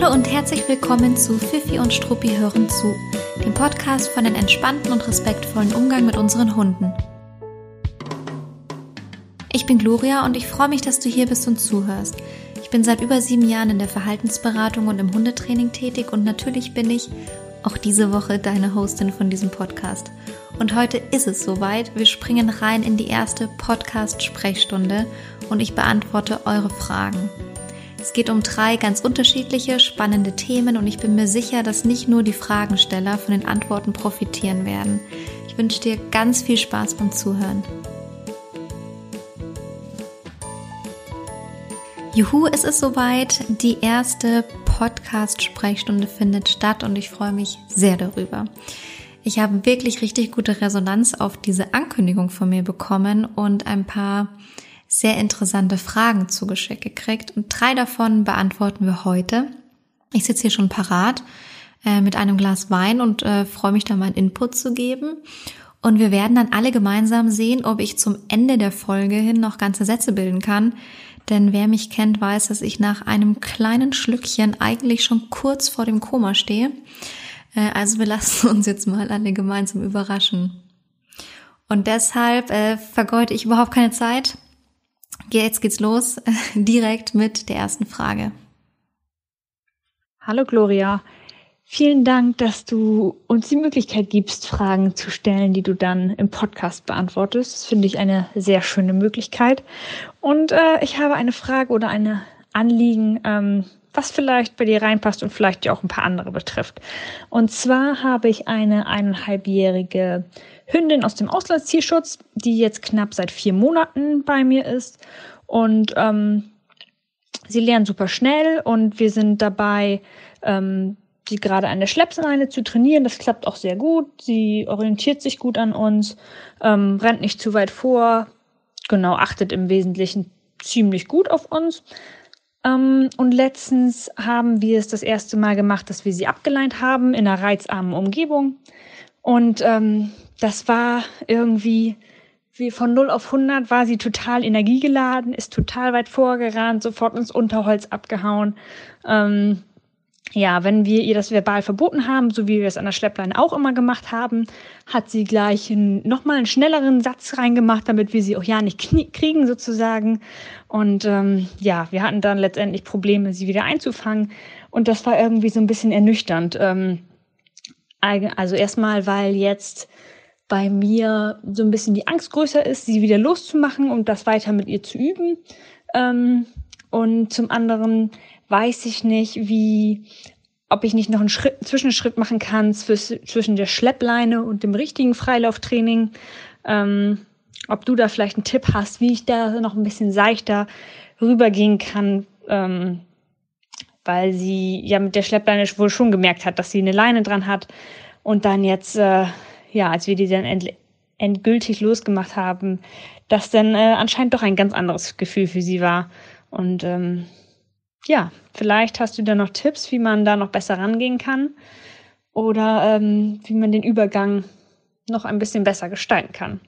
Hallo und herzlich willkommen zu Fifi und Struppi hören zu, dem Podcast von den entspannten und respektvollen Umgang mit unseren Hunden. Ich bin Gloria und ich freue mich, dass du hier bist und zuhörst. Ich bin seit über sieben Jahren in der Verhaltensberatung und im Hundetraining tätig und natürlich bin ich auch diese Woche deine Hostin von diesem Podcast. Und heute ist es soweit. Wir springen rein in die erste Podcast-Sprechstunde und ich beantworte eure Fragen. Es geht um drei ganz unterschiedliche, spannende Themen und ich bin mir sicher, dass nicht nur die Fragensteller von den Antworten profitieren werden. Ich wünsche dir ganz viel Spaß beim Zuhören. Juhu, es ist soweit. Die erste Podcast-Sprechstunde findet statt und ich freue mich sehr darüber. Ich habe wirklich richtig gute Resonanz auf diese Ankündigung von mir bekommen und ein paar sehr interessante Fragen zugeschickt gekriegt und drei davon beantworten wir heute. Ich sitze hier schon parat äh, mit einem Glas Wein und äh, freue mich da meinen Input zu geben. Und wir werden dann alle gemeinsam sehen, ob ich zum Ende der Folge hin noch ganze Sätze bilden kann. Denn wer mich kennt, weiß, dass ich nach einem kleinen Schlückchen eigentlich schon kurz vor dem Koma stehe. Äh, also wir lassen uns jetzt mal alle gemeinsam überraschen. Und deshalb äh, vergeude ich überhaupt keine Zeit. Jetzt geht's los, direkt mit der ersten Frage. Hallo Gloria, vielen Dank, dass du uns die Möglichkeit gibst, Fragen zu stellen, die du dann im Podcast beantwortest. Das finde ich eine sehr schöne Möglichkeit. Und äh, ich habe eine Frage oder eine Anliegen, ähm, was vielleicht bei dir reinpasst und vielleicht auch ein paar andere betrifft. Und zwar habe ich eine eineinhalbjährige Hündin aus dem Auslandstierschutz, die jetzt knapp seit vier Monaten bei mir ist. Und ähm, sie lernt super schnell und wir sind dabei, ähm, sie gerade an der Schleppseine zu trainieren. Das klappt auch sehr gut. Sie orientiert sich gut an uns, ähm, rennt nicht zu weit vor, genau, achtet im Wesentlichen ziemlich gut auf uns. Ähm, und letztens haben wir es das erste Mal gemacht, dass wir sie abgeleint haben in einer reizarmen Umgebung. Und ähm, das war irgendwie wie von 0 auf 100 war sie total energiegeladen, ist total weit vorgerannt, sofort ins Unterholz abgehauen. Ähm, ja, wenn wir ihr das verbal verboten haben, so wie wir es an der Schleppleine auch immer gemacht haben, hat sie gleich nochmal einen schnelleren Satz reingemacht, damit wir sie auch ja nicht kriegen sozusagen. Und ähm, ja, wir hatten dann letztendlich Probleme, sie wieder einzufangen. Und das war irgendwie so ein bisschen ernüchternd. Ähm, also erstmal, weil jetzt bei mir so ein bisschen die Angst größer ist, sie wieder loszumachen und das weiter mit ihr zu üben. Ähm, und zum anderen weiß ich nicht, wie, ob ich nicht noch einen Schritt, Zwischenschritt machen kann zwischen der Schleppleine und dem richtigen Freilauftraining. Ähm, ob du da vielleicht einen Tipp hast, wie ich da noch ein bisschen seichter rübergehen kann, ähm, weil sie ja mit der Schleppleine wohl schon gemerkt hat, dass sie eine Leine dran hat und dann jetzt, äh, ja, als wir die dann end endgültig losgemacht haben, das dann äh, anscheinend doch ein ganz anderes Gefühl für sie war und ähm, ja, vielleicht hast du da noch Tipps, wie man da noch besser rangehen kann oder ähm, wie man den Übergang noch ein bisschen besser gestalten kann.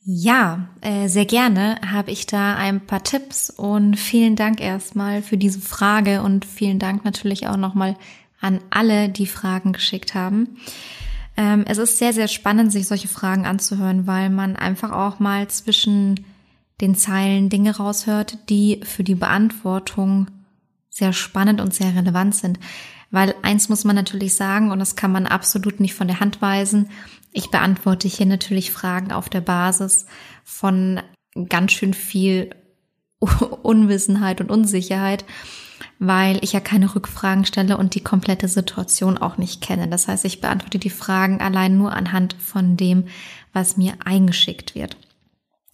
Ja, äh, sehr gerne habe ich da ein paar Tipps und vielen Dank erstmal für diese Frage und vielen Dank natürlich auch nochmal an alle, die Fragen geschickt haben. Ähm, es ist sehr, sehr spannend, sich solche Fragen anzuhören, weil man einfach auch mal zwischen den Zeilen Dinge raushört, die für die Beantwortung sehr spannend und sehr relevant sind. Weil eins muss man natürlich sagen, und das kann man absolut nicht von der Hand weisen, ich beantworte hier natürlich Fragen auf der Basis von ganz schön viel Unwissenheit und Unsicherheit, weil ich ja keine Rückfragen stelle und die komplette Situation auch nicht kenne. Das heißt, ich beantworte die Fragen allein nur anhand von dem, was mir eingeschickt wird.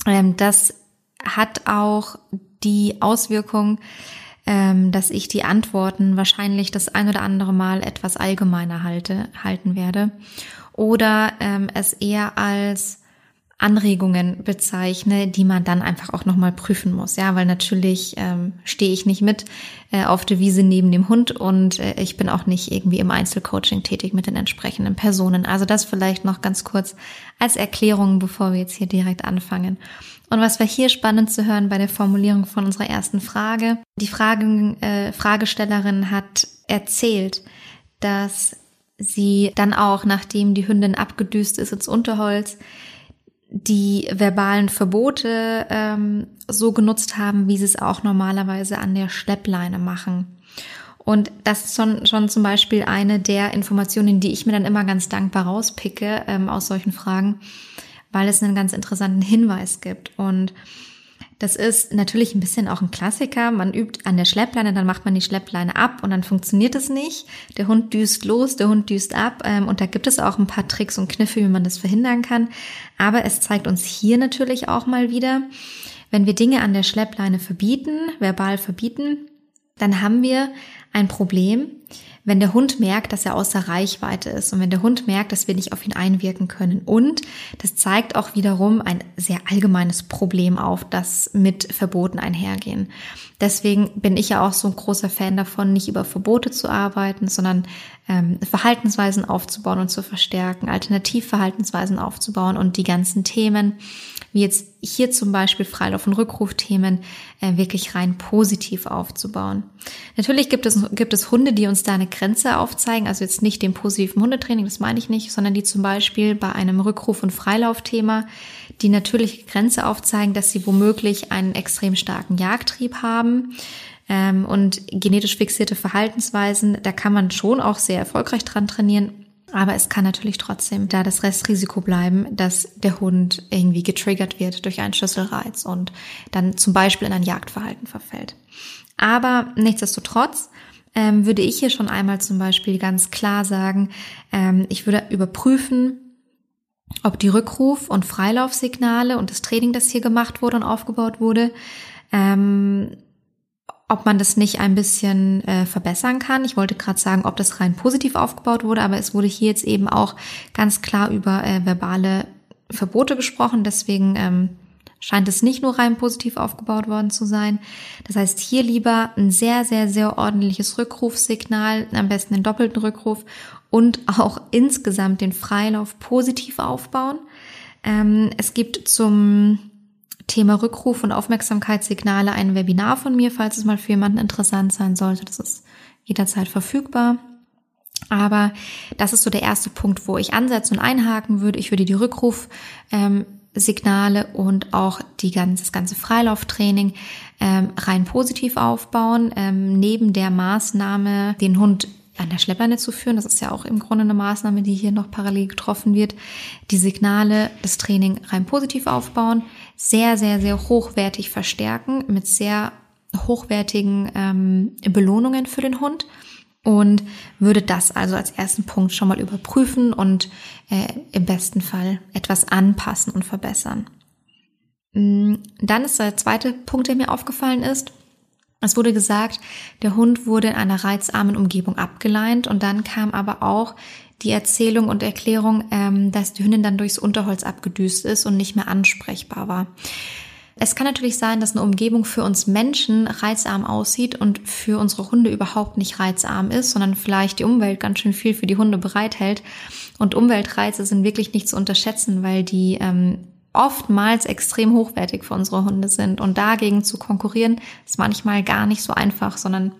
Ähm, das hat auch die Auswirkung, ähm, dass ich die Antworten wahrscheinlich das ein oder andere Mal etwas allgemeiner halte, halten werde oder ähm, es eher als Anregungen bezeichne, die man dann einfach auch nochmal prüfen muss. Ja, weil natürlich ähm, stehe ich nicht mit äh, auf der Wiese neben dem Hund und äh, ich bin auch nicht irgendwie im Einzelcoaching tätig mit den entsprechenden Personen. Also das vielleicht noch ganz kurz als Erklärung, bevor wir jetzt hier direkt anfangen. Und was war hier spannend zu hören bei der Formulierung von unserer ersten Frage? Die Fragen, äh, Fragestellerin hat erzählt, dass sie dann auch, nachdem die Hündin abgedüst ist ins Unterholz, die verbalen Verbote ähm, so genutzt haben, wie sie es auch normalerweise an der Schleppleine machen. Und das ist schon, schon zum Beispiel eine der Informationen, die ich mir dann immer ganz dankbar rauspicke ähm, aus solchen Fragen, weil es einen ganz interessanten Hinweis gibt. Und das ist natürlich ein bisschen auch ein Klassiker. Man übt an der Schleppleine, dann macht man die Schleppleine ab und dann funktioniert es nicht. Der Hund düst los, der Hund düst ab ähm, und da gibt es auch ein paar Tricks und Kniffe, wie man das verhindern kann. Aber es zeigt uns hier natürlich auch mal wieder, wenn wir Dinge an der Schleppleine verbieten, verbal verbieten, dann haben wir ein Problem, wenn der Hund merkt, dass er außer Reichweite ist und wenn der Hund merkt, dass wir nicht auf ihn einwirken können. Und das zeigt auch wiederum ein sehr allgemeines Problem auf, das mit Verboten einhergehen. Deswegen bin ich ja auch so ein großer Fan davon, nicht über Verbote zu arbeiten, sondern ähm, Verhaltensweisen aufzubauen und zu verstärken, Alternativverhaltensweisen aufzubauen und die ganzen Themen, wie jetzt hier zum Beispiel Freilauf- und Rückrufthemen, äh, wirklich rein positiv aufzubauen. Natürlich gibt es, gibt es Hunde, die uns da eine Grenze aufzeigen, also jetzt nicht dem positiven Hundetraining, das meine ich nicht, sondern die zum Beispiel bei einem Rückruf- und Freilaufthema die natürliche Grenze aufzeigen, dass sie womöglich einen extrem starken Jagdtrieb haben, ähm, und genetisch fixierte Verhaltensweisen, da kann man schon auch sehr erfolgreich dran trainieren. Aber es kann natürlich trotzdem da das Restrisiko bleiben, dass der Hund irgendwie getriggert wird durch einen Schlüsselreiz und dann zum Beispiel in ein Jagdverhalten verfällt. Aber nichtsdestotrotz ähm, würde ich hier schon einmal zum Beispiel ganz klar sagen, ähm, ich würde überprüfen, ob die Rückruf- und Freilaufsignale und das Training, das hier gemacht wurde und aufgebaut wurde, ähm, ob man das nicht ein bisschen äh, verbessern kann. Ich wollte gerade sagen, ob das rein positiv aufgebaut wurde, aber es wurde hier jetzt eben auch ganz klar über äh, verbale Verbote gesprochen. Deswegen ähm, scheint es nicht nur rein positiv aufgebaut worden zu sein. Das heißt, hier lieber ein sehr, sehr, sehr ordentliches Rückrufsignal, am besten den doppelten Rückruf und auch insgesamt den Freilauf positiv aufbauen. Ähm, es gibt zum Thema Rückruf und Aufmerksamkeitssignale ein Webinar von mir, falls es mal für jemanden interessant sein sollte. Das ist jederzeit verfügbar. Aber das ist so der erste Punkt, wo ich ansetzen und einhaken würde. Ich würde die Rückrufsignale ähm, und auch die ganze, das ganze Freilauftraining ähm, rein positiv aufbauen. Ähm, neben der Maßnahme, den Hund an der Schleppleine zu führen. Das ist ja auch im Grunde eine Maßnahme, die hier noch parallel getroffen wird. Die Signale, das Training rein positiv aufbauen, sehr, sehr, sehr hochwertig verstärken mit sehr hochwertigen ähm, Belohnungen für den Hund und würde das also als ersten Punkt schon mal überprüfen und äh, im besten Fall etwas anpassen und verbessern. Mm, dann ist der zweite Punkt, der mir aufgefallen ist, es wurde gesagt, der Hund wurde in einer reizarmen Umgebung abgeleint und dann kam aber auch die Erzählung und Erklärung, ähm, dass die Hündin dann durchs Unterholz abgedüst ist und nicht mehr ansprechbar war. Es kann natürlich sein, dass eine Umgebung für uns Menschen reizarm aussieht und für unsere Hunde überhaupt nicht reizarm ist, sondern vielleicht die Umwelt ganz schön viel für die Hunde bereithält. Und Umweltreize sind wirklich nicht zu unterschätzen, weil die ähm, oftmals extrem hochwertig für unsere Hunde sind. Und dagegen zu konkurrieren, ist manchmal gar nicht so einfach, sondern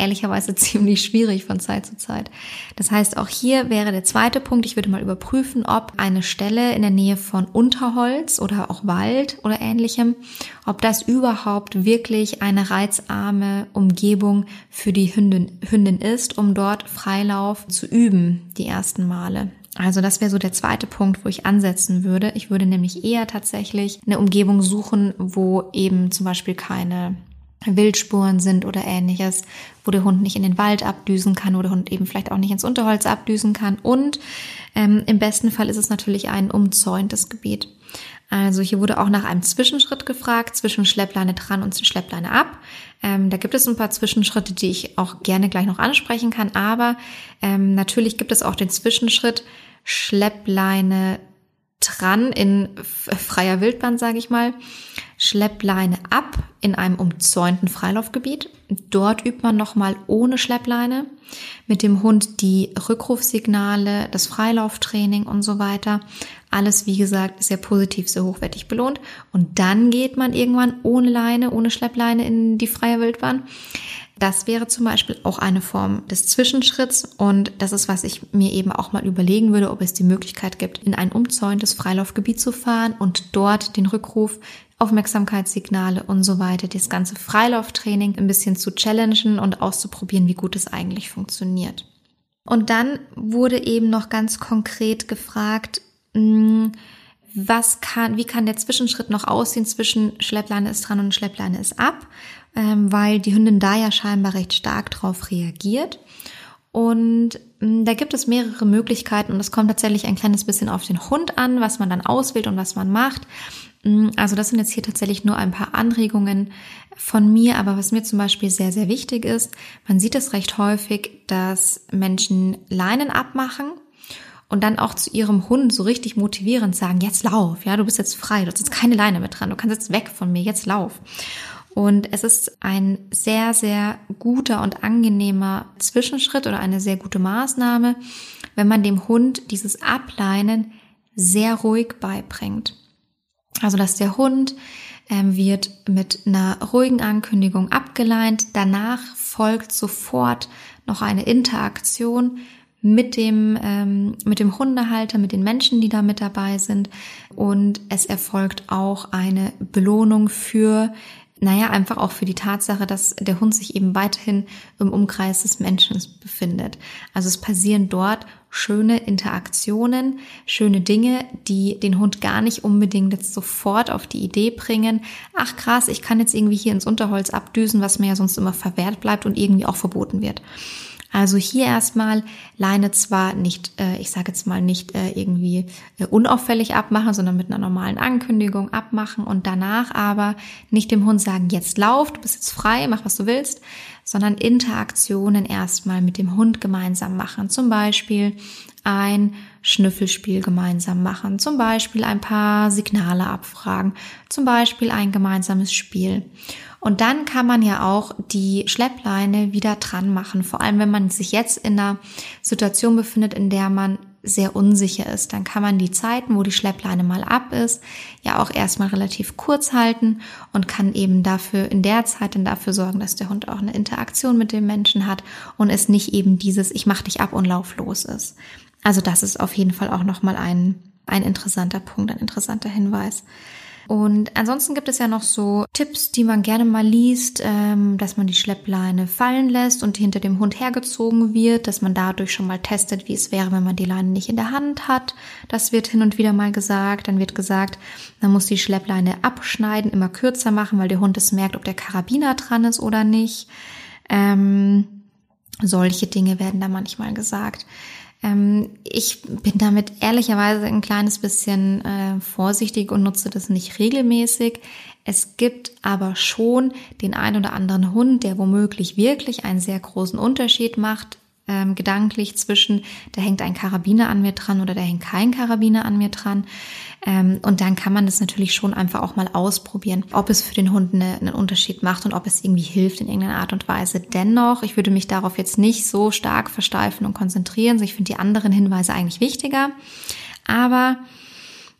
ehrlicherweise ziemlich schwierig von Zeit zu Zeit. Das heißt, auch hier wäre der zweite Punkt, ich würde mal überprüfen, ob eine Stelle in der Nähe von Unterholz oder auch Wald oder ähnlichem, ob das überhaupt wirklich eine reizarme Umgebung für die Hündin, Hündin ist, um dort Freilauf zu üben, die ersten Male. Also das wäre so der zweite Punkt, wo ich ansetzen würde. Ich würde nämlich eher tatsächlich eine Umgebung suchen, wo eben zum Beispiel keine Wildspuren sind oder ähnliches, wo der Hund nicht in den Wald abdüsen kann oder der Hund eben vielleicht auch nicht ins Unterholz abdüsen kann. Und ähm, im besten Fall ist es natürlich ein umzäuntes Gebiet. Also hier wurde auch nach einem Zwischenschritt gefragt, zwischen Schleppleine dran und Schleppleine ab. Ähm, da gibt es ein paar Zwischenschritte, die ich auch gerne gleich noch ansprechen kann, aber ähm, natürlich gibt es auch den Zwischenschritt Schleppleine dran in freier Wildbahn, sage ich mal, Schleppleine ab in einem umzäunten Freilaufgebiet. Dort übt man nochmal ohne Schleppleine mit dem Hund die Rückrufsignale, das Freilauftraining und so weiter. Alles, wie gesagt, sehr positiv, sehr hochwertig belohnt. Und dann geht man irgendwann ohne Leine, ohne Schleppleine in die freie Wildbahn. Das wäre zum Beispiel auch eine Form des Zwischenschritts und das ist, was ich mir eben auch mal überlegen würde, ob es die Möglichkeit gibt, in ein umzäuntes Freilaufgebiet zu fahren und dort den Rückruf, Aufmerksamkeitssignale und so weiter, das ganze Freilauftraining ein bisschen zu challengen und auszuprobieren, wie gut es eigentlich funktioniert. Und dann wurde eben noch ganz konkret gefragt, hm, was kann, wie kann der Zwischenschritt noch aussehen zwischen Schleppleine ist dran und Schleppleine ist ab? Ähm, weil die Hündin da ja scheinbar recht stark drauf reagiert. Und ähm, da gibt es mehrere Möglichkeiten und es kommt tatsächlich ein kleines bisschen auf den Hund an, was man dann auswählt und was man macht. Ähm, also das sind jetzt hier tatsächlich nur ein paar Anregungen von mir, aber was mir zum Beispiel sehr, sehr wichtig ist, man sieht es recht häufig, dass Menschen Leinen abmachen und dann auch zu ihrem Hund so richtig motivierend sagen, jetzt lauf, ja, du bist jetzt frei, du hast jetzt keine Leine mehr dran, du kannst jetzt weg von mir, jetzt lauf. Und es ist ein sehr, sehr guter und angenehmer Zwischenschritt oder eine sehr gute Maßnahme, wenn man dem Hund dieses Ableinen sehr ruhig beibringt. Also, dass der Hund ähm, wird mit einer ruhigen Ankündigung abgeleint. Danach folgt sofort noch eine Interaktion mit dem, ähm, mit dem Hundehalter, mit den Menschen, die da mit dabei sind. Und es erfolgt auch eine Belohnung für naja, einfach auch für die Tatsache, dass der Hund sich eben weiterhin im Umkreis des Menschen befindet. Also es passieren dort schöne Interaktionen, schöne Dinge, die den Hund gar nicht unbedingt jetzt sofort auf die Idee bringen, ach krass, ich kann jetzt irgendwie hier ins Unterholz abdüsen, was mir ja sonst immer verwehrt bleibt und irgendwie auch verboten wird. Also hier erstmal Leine zwar nicht, äh, ich sage jetzt mal nicht äh, irgendwie äh, unauffällig abmachen, sondern mit einer normalen Ankündigung abmachen und danach aber nicht dem Hund sagen, jetzt lauf, du bist jetzt frei, mach was du willst, sondern Interaktionen erstmal mit dem Hund gemeinsam machen. Zum Beispiel ein Schnüffelspiel gemeinsam machen, zum Beispiel ein paar Signale abfragen, zum Beispiel ein gemeinsames Spiel. Und dann kann man ja auch die Schleppleine wieder dran machen. Vor allem, wenn man sich jetzt in einer Situation befindet, in der man sehr unsicher ist, dann kann man die Zeiten, wo die Schleppleine mal ab ist, ja auch erstmal relativ kurz halten und kann eben dafür in der Zeit dann dafür sorgen, dass der Hund auch eine Interaktion mit dem Menschen hat und es nicht eben dieses ich mach dich ab und lauf los ist. Also das ist auf jeden Fall auch nochmal ein, ein interessanter Punkt, ein interessanter Hinweis. Und ansonsten gibt es ja noch so Tipps, die man gerne mal liest, ähm, dass man die Schleppleine fallen lässt und hinter dem Hund hergezogen wird, dass man dadurch schon mal testet, wie es wäre, wenn man die Leine nicht in der Hand hat. Das wird hin und wieder mal gesagt. Dann wird gesagt, man muss die Schleppleine abschneiden, immer kürzer machen, weil der Hund es merkt, ob der Karabiner dran ist oder nicht. Ähm, solche Dinge werden da manchmal gesagt. Ähm, ich bin damit ehrlicherweise ein kleines bisschen äh, vorsichtig und nutze das nicht regelmäßig. Es gibt aber schon den ein oder anderen Hund, der womöglich wirklich einen sehr großen Unterschied macht ähm, gedanklich zwischen, da hängt ein Karabiner an mir dran oder da hängt kein Karabiner an mir dran. Ähm, und dann kann man das natürlich schon einfach auch mal ausprobieren, ob es für den Hund eine, einen Unterschied macht und ob es irgendwie hilft in irgendeiner Art und Weise. Dennoch, ich würde mich darauf jetzt nicht so stark versteifen und konzentrieren. Ich finde die anderen Hinweise eigentlich wichtiger. Aber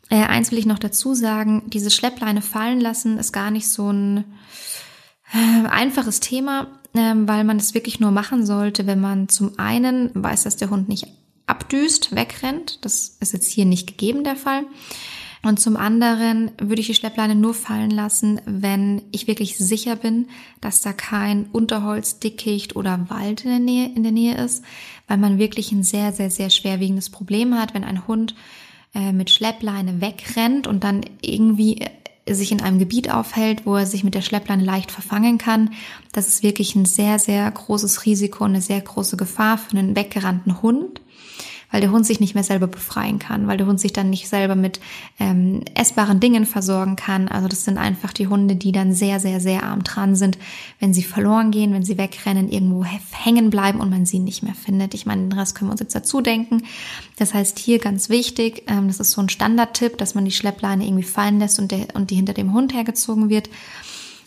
äh, eins will ich noch dazu sagen, diese Schleppleine fallen lassen ist gar nicht so ein äh, einfaches Thema ähm, weil man es wirklich nur machen sollte, wenn man zum einen weiß, dass der Hund nicht abdüst, wegrennt. Das ist jetzt hier nicht gegeben der Fall. Und zum anderen würde ich die Schleppleine nur fallen lassen, wenn ich wirklich sicher bin, dass da kein Unterholz, Dickicht oder Wald in der Nähe, in der Nähe ist, weil man wirklich ein sehr, sehr, sehr schwerwiegendes Problem hat, wenn ein Hund äh, mit Schleppleine wegrennt und dann irgendwie sich in einem Gebiet aufhält, wo er sich mit der Schleppleine leicht verfangen kann. Das ist wirklich ein sehr, sehr großes Risiko und eine sehr große Gefahr für einen weggerannten Hund. Weil der Hund sich nicht mehr selber befreien kann, weil der Hund sich dann nicht selber mit ähm, essbaren Dingen versorgen kann. Also das sind einfach die Hunde, die dann sehr, sehr, sehr arm dran sind, wenn sie verloren gehen, wenn sie wegrennen, irgendwo hängen bleiben und man sie nicht mehr findet. Ich meine, den Rest können wir uns jetzt dazu denken. Das heißt, hier ganz wichtig, ähm, das ist so ein Standardtipp, dass man die Schleppleine irgendwie fallen lässt und, der, und die hinter dem Hund hergezogen wird.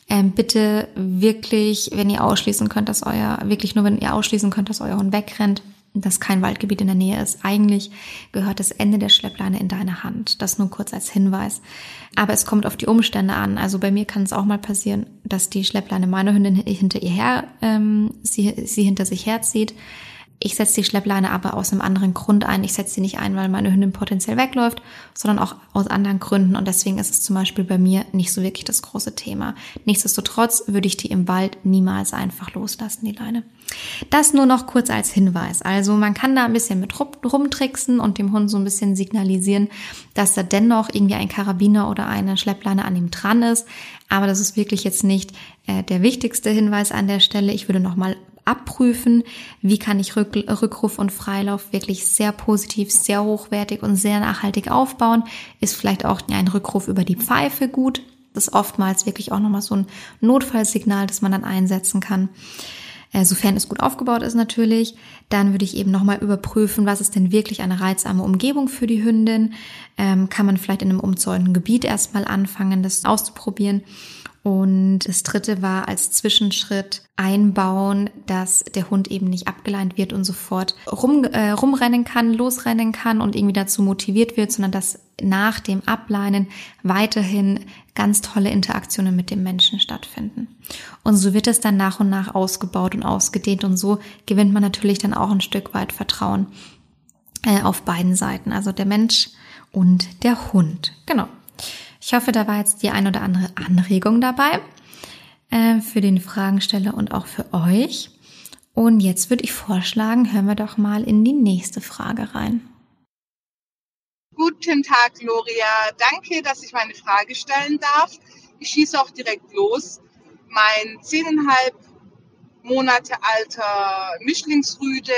Ähm, bitte wirklich, wenn ihr ausschließen könnt, dass euer, wirklich nur wenn ihr ausschließen könnt, dass euer Hund wegrennt, dass kein Waldgebiet in der Nähe ist. Eigentlich gehört das Ende der Schleppleine in deine Hand. Das nur kurz als Hinweis. Aber es kommt auf die Umstände an. Also bei mir kann es auch mal passieren, dass die Schleppleine meiner Hündin hinter ihr her, ähm, sie, sie hinter sich herzieht. Ich setze die Schleppleine aber aus einem anderen Grund ein. Ich setze sie nicht ein, weil meine Hündin potenziell wegläuft, sondern auch aus anderen Gründen. Und deswegen ist es zum Beispiel bei mir nicht so wirklich das große Thema. Nichtsdestotrotz würde ich die im Wald niemals einfach loslassen, die Leine. Das nur noch kurz als Hinweis. Also man kann da ein bisschen mit rumtricksen und dem Hund so ein bisschen signalisieren, dass da dennoch irgendwie ein Karabiner oder eine Schleppleine an ihm dran ist. Aber das ist wirklich jetzt nicht äh, der wichtigste Hinweis an der Stelle. Ich würde nochmal abprüfen, wie kann ich Rück Rückruf und Freilauf wirklich sehr positiv, sehr hochwertig und sehr nachhaltig aufbauen. Ist vielleicht auch ein Rückruf über die Pfeife gut. Das ist oftmals wirklich auch nochmal so ein Notfallsignal, das man dann einsetzen kann. Äh, sofern es gut aufgebaut ist natürlich, dann würde ich eben nochmal überprüfen, was ist denn wirklich eine reizarme Umgebung für die Hündin. Ähm, kann man vielleicht in einem umzäunten Gebiet erstmal anfangen, das auszuprobieren. Und das dritte war als Zwischenschritt einbauen, dass der Hund eben nicht abgeleint wird und sofort rum, äh, rumrennen kann, losrennen kann und irgendwie dazu motiviert wird, sondern dass nach dem Ableinen weiterhin ganz tolle Interaktionen mit dem Menschen stattfinden. Und so wird es dann nach und nach ausgebaut und ausgedehnt und so gewinnt man natürlich dann auch ein Stück weit Vertrauen äh, auf beiden Seiten, also der Mensch und der Hund. Genau. Ich hoffe, da war jetzt die ein oder andere Anregung dabei äh, für den Fragensteller und auch für euch. Und jetzt würde ich vorschlagen, hören wir doch mal in die nächste Frage rein. Guten Tag, Gloria. Danke, dass ich meine Frage stellen darf. Ich schieße auch direkt los. Mein zehneinhalb Monate alter Mischlingsrüde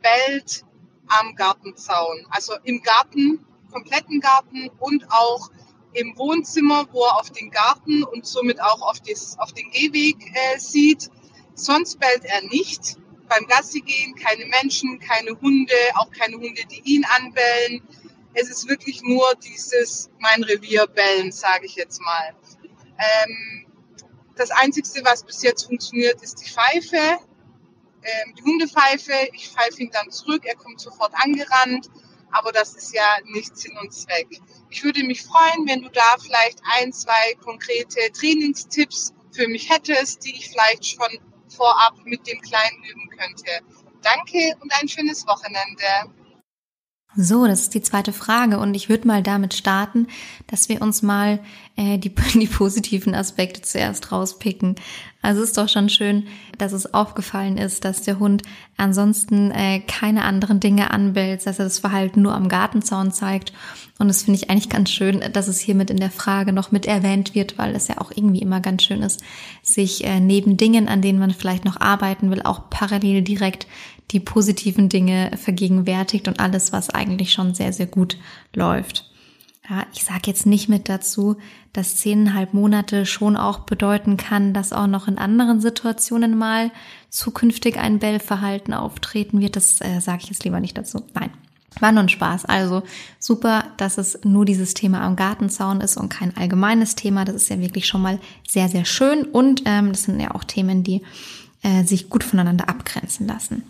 bellt am Gartenzaun. Also im Garten, kompletten Garten und auch im Wohnzimmer, wo er auf den Garten und somit auch auf, das, auf den Gehweg äh, sieht. Sonst bellt er nicht. Beim Gassi gehen keine Menschen, keine Hunde, auch keine Hunde, die ihn anbellen. Es ist wirklich nur dieses mein Revier bellen, sage ich jetzt mal. Ähm, das Einzige, was bis jetzt funktioniert, ist die Pfeife, ähm, die Hundepfeife. Ich pfeife ihn dann zurück, er kommt sofort angerannt aber das ist ja nicht Sinn und Zweck. Ich würde mich freuen, wenn du da vielleicht ein, zwei konkrete Trainingstipps für mich hättest, die ich vielleicht schon vorab mit dem Kleinen üben könnte. Danke und ein schönes Wochenende. So, das ist die zweite Frage und ich würde mal damit starten, dass wir uns mal äh, die, die positiven Aspekte zuerst rauspicken. Also es ist doch schon schön, dass es aufgefallen ist, dass der Hund ansonsten äh, keine anderen Dinge anbellt, dass er das Verhalten nur am Gartenzaun zeigt. Und das finde ich eigentlich ganz schön, dass es hiermit in der Frage noch mit erwähnt wird, weil es ja auch irgendwie immer ganz schön ist, sich äh, neben Dingen, an denen man vielleicht noch arbeiten will, auch parallel direkt die positiven Dinge vergegenwärtigt und alles, was eigentlich schon sehr, sehr gut läuft. Ja, ich sage jetzt nicht mit dazu, dass zehneinhalb Monate schon auch bedeuten kann, dass auch noch in anderen Situationen mal zukünftig ein Bellverhalten auftreten wird. Das äh, sage ich jetzt lieber nicht dazu. Nein, war nur ein Spaß. Also super, dass es nur dieses Thema am Gartenzaun ist und kein allgemeines Thema. Das ist ja wirklich schon mal sehr, sehr schön. Und ähm, das sind ja auch Themen, die äh, sich gut voneinander abgrenzen lassen.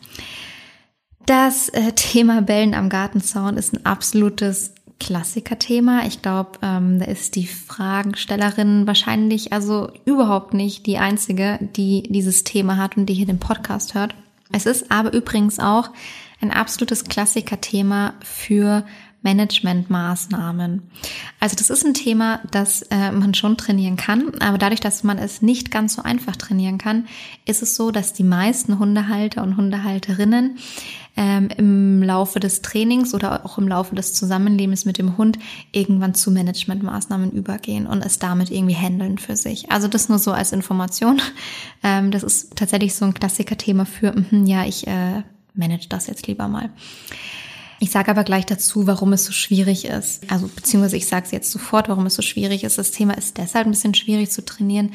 Das äh, Thema Bellen am Gartenzaun ist ein absolutes Klassikerthema. Ich glaube, ähm, da ist die Fragenstellerin wahrscheinlich also überhaupt nicht die einzige, die dieses Thema hat und die hier den Podcast hört. Es ist aber übrigens auch ein absolutes Klassikerthema für Managementmaßnahmen. Also das ist ein Thema, das äh, man schon trainieren kann, aber dadurch, dass man es nicht ganz so einfach trainieren kann, ist es so, dass die meisten Hundehalter und Hundehalterinnen ähm, im Laufe des Trainings oder auch im Laufe des Zusammenlebens mit dem Hund irgendwann zu Managementmaßnahmen übergehen und es damit irgendwie handeln für sich. Also das nur so als Information. Ähm, das ist tatsächlich so ein Klassiker-Thema für, mh, ja, ich äh, manage das jetzt lieber mal. Ich sage aber gleich dazu, warum es so schwierig ist. Also beziehungsweise ich sage es jetzt sofort, warum es so schwierig ist. Das Thema ist deshalb ein bisschen schwierig zu trainieren,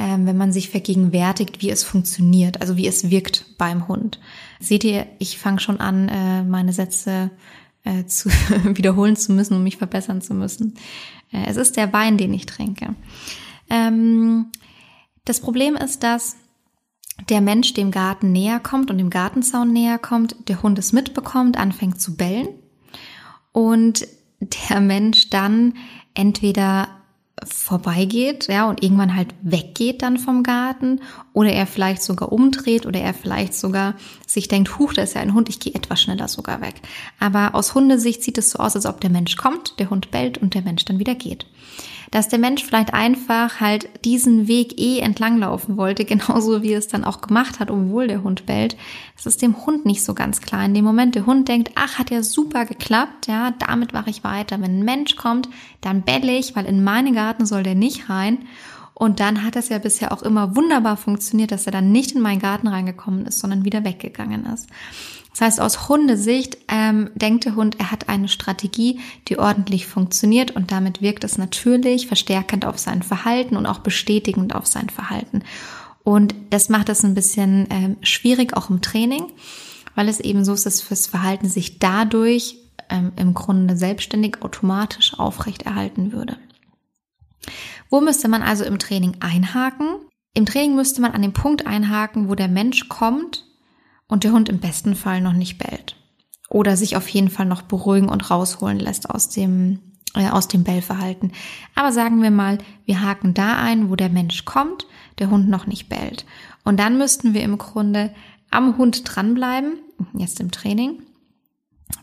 ähm, wenn man sich vergegenwärtigt, wie es funktioniert, also wie es wirkt beim Hund. Seht ihr, ich fange schon an, äh, meine Sätze äh, zu wiederholen zu müssen, um mich verbessern zu müssen. Äh, es ist der Wein, den ich trinke. Ähm, das Problem ist, dass der Mensch dem Garten näher kommt und dem Gartenzaun näher kommt, der Hund es mitbekommt, anfängt zu bellen und der Mensch dann entweder vorbeigeht, ja, und irgendwann halt weggeht dann vom Garten oder er vielleicht sogar umdreht oder er vielleicht sogar sich denkt, huch, da ist ja ein Hund, ich gehe etwas schneller sogar weg. Aber aus Hundesicht sieht es so aus, als ob der Mensch kommt, der Hund bellt und der Mensch dann wieder geht dass der Mensch vielleicht einfach halt diesen Weg eh entlanglaufen wollte, genauso wie es dann auch gemacht hat, obwohl der Hund bellt. Das ist dem Hund nicht so ganz klar. In dem Moment, der Hund denkt, ach, hat ja super geklappt, ja, damit mache ich weiter. Wenn ein Mensch kommt, dann belle ich, weil in meinen Garten soll der nicht rein. Und dann hat es ja bisher auch immer wunderbar funktioniert, dass er dann nicht in meinen Garten reingekommen ist, sondern wieder weggegangen ist. Das heißt, aus Hundesicht ähm, denkt der Hund, er hat eine Strategie, die ordentlich funktioniert und damit wirkt es natürlich verstärkend auf sein Verhalten und auch bestätigend auf sein Verhalten. Und das macht es ein bisschen ähm, schwierig, auch im Training, weil es eben so ist, dass fürs Verhalten sich dadurch ähm, im Grunde selbstständig automatisch aufrechterhalten würde. Wo müsste man also im Training einhaken? Im Training müsste man an dem Punkt einhaken, wo der Mensch kommt und der Hund im besten Fall noch nicht bellt. Oder sich auf jeden Fall noch beruhigen und rausholen lässt aus dem, äh, aus dem Bellverhalten. Aber sagen wir mal, wir haken da ein, wo der Mensch kommt, der Hund noch nicht bellt. Und dann müssten wir im Grunde am Hund dranbleiben, jetzt im Training,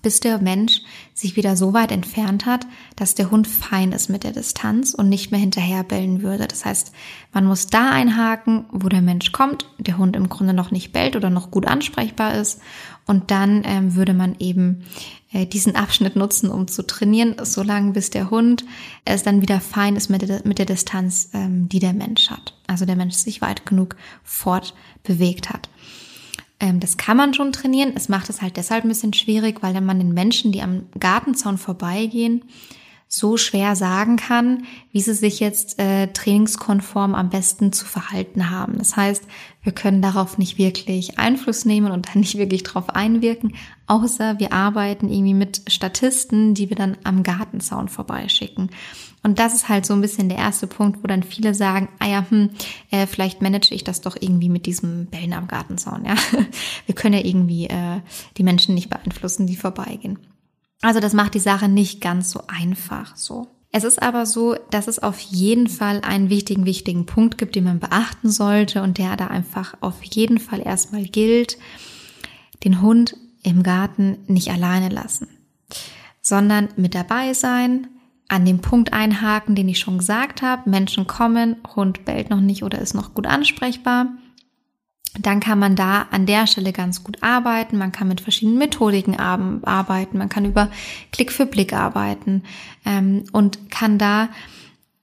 bis der Mensch sich wieder so weit entfernt hat, dass der Hund fein ist mit der Distanz und nicht mehr hinterher bellen würde. Das heißt, man muss da einhaken, wo der Mensch kommt, der Hund im Grunde noch nicht bellt oder noch gut ansprechbar ist. Und dann ähm, würde man eben äh, diesen Abschnitt nutzen, um zu trainieren, solange bis der Hund es dann wieder fein ist mit der, mit der Distanz, ähm, die der Mensch hat. Also der Mensch sich weit genug fortbewegt hat. Ähm, das kann man schon trainieren. Es macht es halt deshalb ein bisschen schwierig, weil dann man den Menschen, die am Gartenzaun vorbeigehen, so schwer sagen kann, wie sie sich jetzt äh, trainingskonform am besten zu verhalten haben. Das heißt, wir können darauf nicht wirklich Einfluss nehmen und dann nicht wirklich drauf einwirken, außer wir arbeiten irgendwie mit Statisten, die wir dann am Gartenzaun vorbeischicken. Und das ist halt so ein bisschen der erste Punkt, wo dann viele sagen, ah ja, hm, äh, vielleicht manage ich das doch irgendwie mit diesem Bellen am Gartenzaun. Ja, wir können ja irgendwie äh, die Menschen nicht beeinflussen, die vorbeigehen. Also das macht die Sache nicht ganz so einfach. So. Es ist aber so, dass es auf jeden Fall einen wichtigen, wichtigen Punkt gibt, den man beachten sollte und der da einfach auf jeden Fall erstmal gilt. Den Hund im Garten nicht alleine lassen, sondern mit dabei sein, an dem Punkt einhaken, den ich schon gesagt habe. Menschen kommen, Hund bellt noch nicht oder ist noch gut ansprechbar. Dann kann man da an der Stelle ganz gut arbeiten. Man kann mit verschiedenen Methodiken arbeiten. Man kann über Klick für Blick arbeiten ähm, und kann da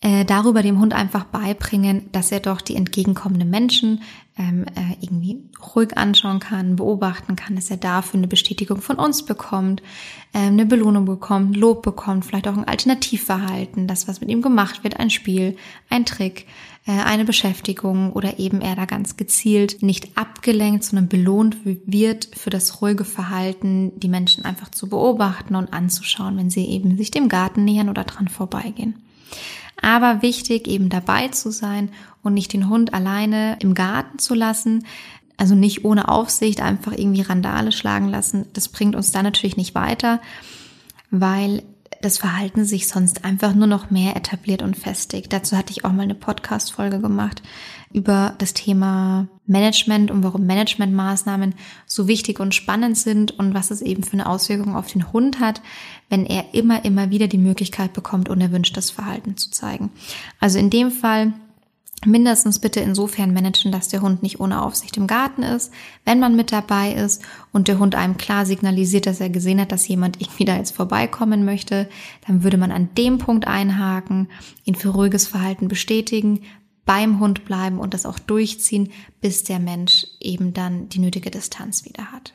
äh, darüber dem Hund einfach beibringen, dass er doch die entgegenkommenden Menschen ähm, äh, irgendwie ruhig anschauen kann, beobachten kann, dass er dafür eine Bestätigung von uns bekommt, ähm, eine Belohnung bekommt, Lob bekommt, vielleicht auch ein Alternativverhalten, das, was mit ihm gemacht wird, ein Spiel, ein Trick, äh, eine Beschäftigung oder eben er da ganz gezielt nicht abgelenkt, sondern belohnt wird für das ruhige Verhalten, die Menschen einfach zu beobachten und anzuschauen, wenn sie eben sich dem Garten nähern oder dran vorbeigehen. Aber wichtig, eben dabei zu sein und nicht den Hund alleine im Garten zu lassen. Also nicht ohne Aufsicht einfach irgendwie Randale schlagen lassen. Das bringt uns dann natürlich nicht weiter, weil das Verhalten sich sonst einfach nur noch mehr etabliert und festigt. Dazu hatte ich auch mal eine Podcast-Folge gemacht über das Thema Management und warum Managementmaßnahmen so wichtig und spannend sind und was es eben für eine Auswirkung auf den Hund hat, wenn er immer, immer wieder die Möglichkeit bekommt, unerwünschtes Verhalten zu zeigen. Also in dem Fall mindestens bitte insofern managen, dass der Hund nicht ohne Aufsicht im Garten ist, wenn man mit dabei ist und der Hund einem klar signalisiert, dass er gesehen hat, dass jemand irgendwie da jetzt vorbeikommen möchte, dann würde man an dem Punkt einhaken, ihn für ruhiges Verhalten bestätigen, beim Hund bleiben und das auch durchziehen, bis der Mensch eben dann die nötige Distanz wieder hat.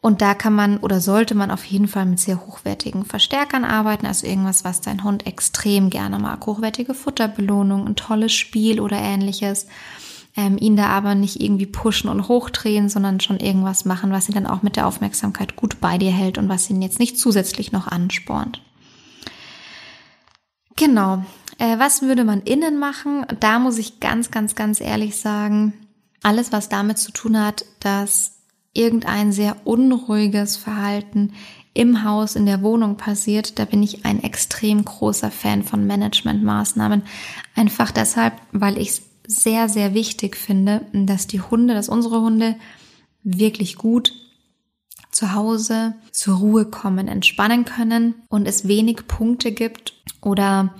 Und da kann man oder sollte man auf jeden Fall mit sehr hochwertigen Verstärkern arbeiten, also irgendwas, was dein Hund extrem gerne mag. Hochwertige Futterbelohnung, ein tolles Spiel oder ähnliches. Ähm, ihn da aber nicht irgendwie pushen und hochdrehen, sondern schon irgendwas machen, was ihn dann auch mit der Aufmerksamkeit gut bei dir hält und was ihn jetzt nicht zusätzlich noch anspornt. Genau. Äh, was würde man innen machen? Da muss ich ganz, ganz, ganz ehrlich sagen, alles, was damit zu tun hat, dass irgendein sehr unruhiges Verhalten im Haus, in der Wohnung passiert, da bin ich ein extrem großer Fan von Managementmaßnahmen. Einfach deshalb, weil ich es sehr, sehr wichtig finde, dass die Hunde, dass unsere Hunde wirklich gut zu Hause zur Ruhe kommen, entspannen können und es wenig Punkte gibt oder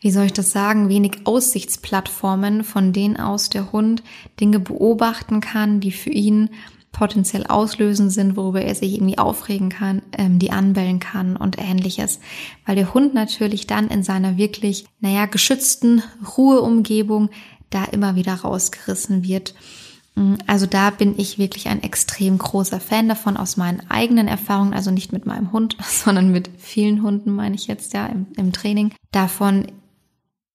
wie soll ich das sagen, wenig Aussichtsplattformen, von denen aus der Hund Dinge beobachten kann, die für ihn potenziell auslösen sind, worüber er sich irgendwie aufregen kann, ähm, die anbellen kann und ähnliches. Weil der Hund natürlich dann in seiner wirklich, naja, geschützten Ruheumgebung da immer wieder rausgerissen wird. Mm, also da bin ich wirklich ein extrem großer Fan davon aus meinen eigenen Erfahrungen, also nicht mit meinem Hund, sondern mit vielen Hunden, meine ich jetzt ja im, im Training, davon